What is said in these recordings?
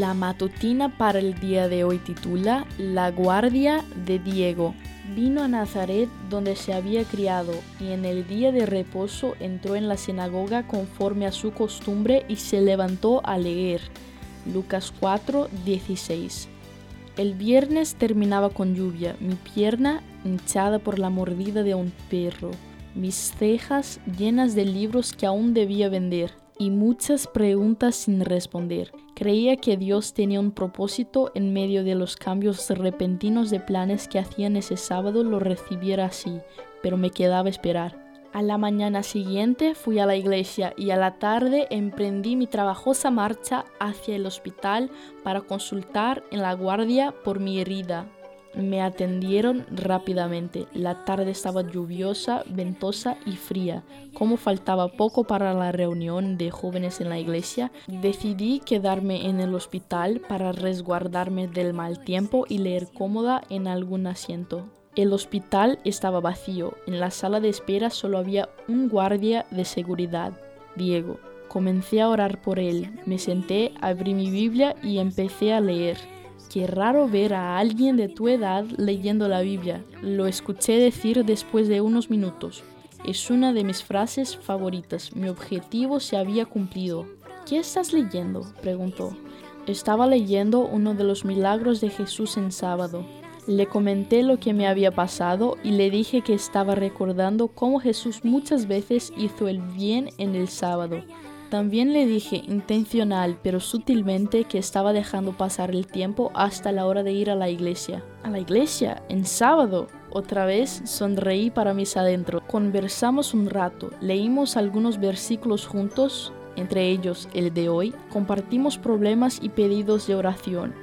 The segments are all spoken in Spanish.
La matutina para el día de hoy titula La guardia de Diego. Vino a Nazaret donde se había criado y en el día de reposo entró en la sinagoga conforme a su costumbre y se levantó a leer. Lucas 4, 16. El viernes terminaba con lluvia, mi pierna hinchada por la mordida de un perro, mis cejas llenas de libros que aún debía vender y muchas preguntas sin responder. Creía que Dios tenía un propósito en medio de los cambios repentinos de planes que hacían ese sábado lo recibiera así, pero me quedaba esperar. A la mañana siguiente fui a la iglesia y a la tarde emprendí mi trabajosa marcha hacia el hospital para consultar en la guardia por mi herida. Me atendieron rápidamente. La tarde estaba lluviosa, ventosa y fría. Como faltaba poco para la reunión de jóvenes en la iglesia, decidí quedarme en el hospital para resguardarme del mal tiempo y leer cómoda en algún asiento. El hospital estaba vacío. En la sala de espera solo había un guardia de seguridad, Diego. Comencé a orar por él. Me senté, abrí mi Biblia y empecé a leer. Qué raro ver a alguien de tu edad leyendo la Biblia. Lo escuché decir después de unos minutos. Es una de mis frases favoritas. Mi objetivo se había cumplido. ¿Qué estás leyendo? preguntó. Estaba leyendo uno de los milagros de Jesús en sábado. Le comenté lo que me había pasado y le dije que estaba recordando cómo Jesús muchas veces hizo el bien en el sábado también le dije intencional pero sutilmente que estaba dejando pasar el tiempo hasta la hora de ir a la iglesia. ¿A la iglesia? ¿En sábado? Otra vez sonreí para mis adentro. Conversamos un rato, leímos algunos versículos juntos, entre ellos el de hoy, compartimos problemas y pedidos de oración.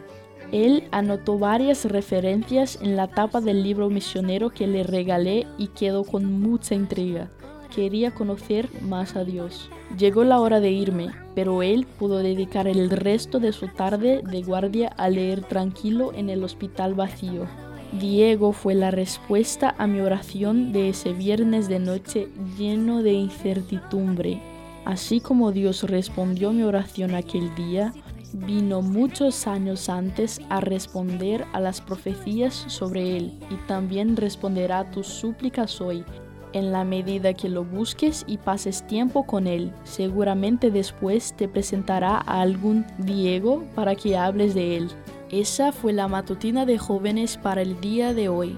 Él anotó varias referencias en la tapa del libro misionero que le regalé y quedó con mucha intriga quería conocer más a Dios. Llegó la hora de irme, pero él pudo dedicar el resto de su tarde de guardia a leer tranquilo en el hospital vacío. Diego fue la respuesta a mi oración de ese viernes de noche lleno de incertidumbre. Así como Dios respondió mi oración aquel día, vino muchos años antes a responder a las profecías sobre él y también responderá a tus súplicas hoy en la medida que lo busques y pases tiempo con él. Seguramente después te presentará a algún Diego para que hables de él. Esa fue la matutina de jóvenes para el día de hoy.